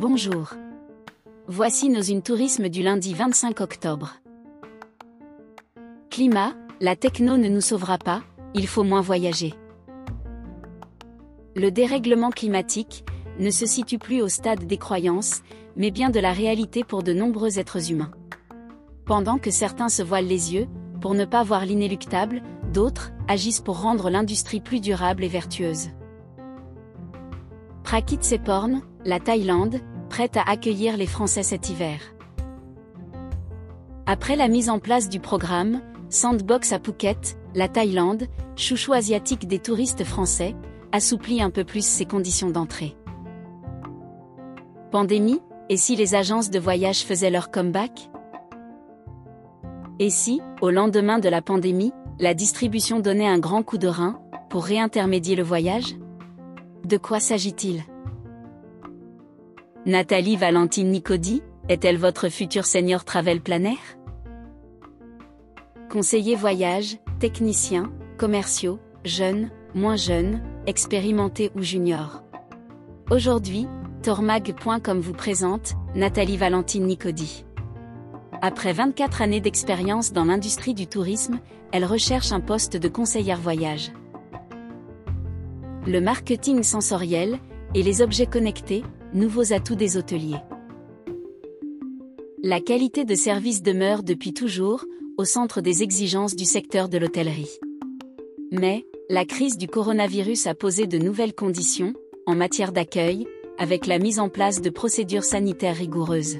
Bonjour. Voici nos une tourisme du lundi 25 octobre. Climat, la techno ne nous sauvera pas, il faut moins voyager. Le dérèglement climatique ne se situe plus au stade des croyances, mais bien de la réalité pour de nombreux êtres humains. Pendant que certains se voilent les yeux, pour ne pas voir l'inéluctable, d'autres agissent pour rendre l'industrie plus durable et vertueuse. Prakit Seporn, la Thaïlande, prête à accueillir les Français cet hiver. Après la mise en place du programme Sandbox à Phuket, la Thaïlande, chouchou asiatique des touristes français, assouplit un peu plus ses conditions d'entrée. Pandémie, et si les agences de voyage faisaient leur comeback? Et si, au lendemain de la pandémie, la distribution donnait un grand coup de rein, pour réintermédier le voyage? De quoi s'agit-il? Nathalie Valentine Nicodi, est-elle votre futur senior travel planner? Conseiller voyage, technicien, commerciaux, jeunes, moins jeunes, expérimentés ou juniors. Aujourd'hui, Tormag.com vous présente Nathalie Valentine Nicodi. Après 24 années d'expérience dans l'industrie du tourisme, elle recherche un poste de conseillère voyage. Le marketing sensoriel et les objets connectés, nouveaux atouts des hôteliers. La qualité de service demeure depuis toujours au centre des exigences du secteur de l'hôtellerie. Mais, la crise du coronavirus a posé de nouvelles conditions, en matière d'accueil, avec la mise en place de procédures sanitaires rigoureuses.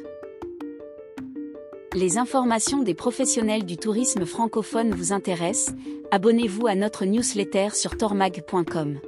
Les informations des professionnels du tourisme francophone vous intéressent, abonnez-vous à notre newsletter sur tormag.com.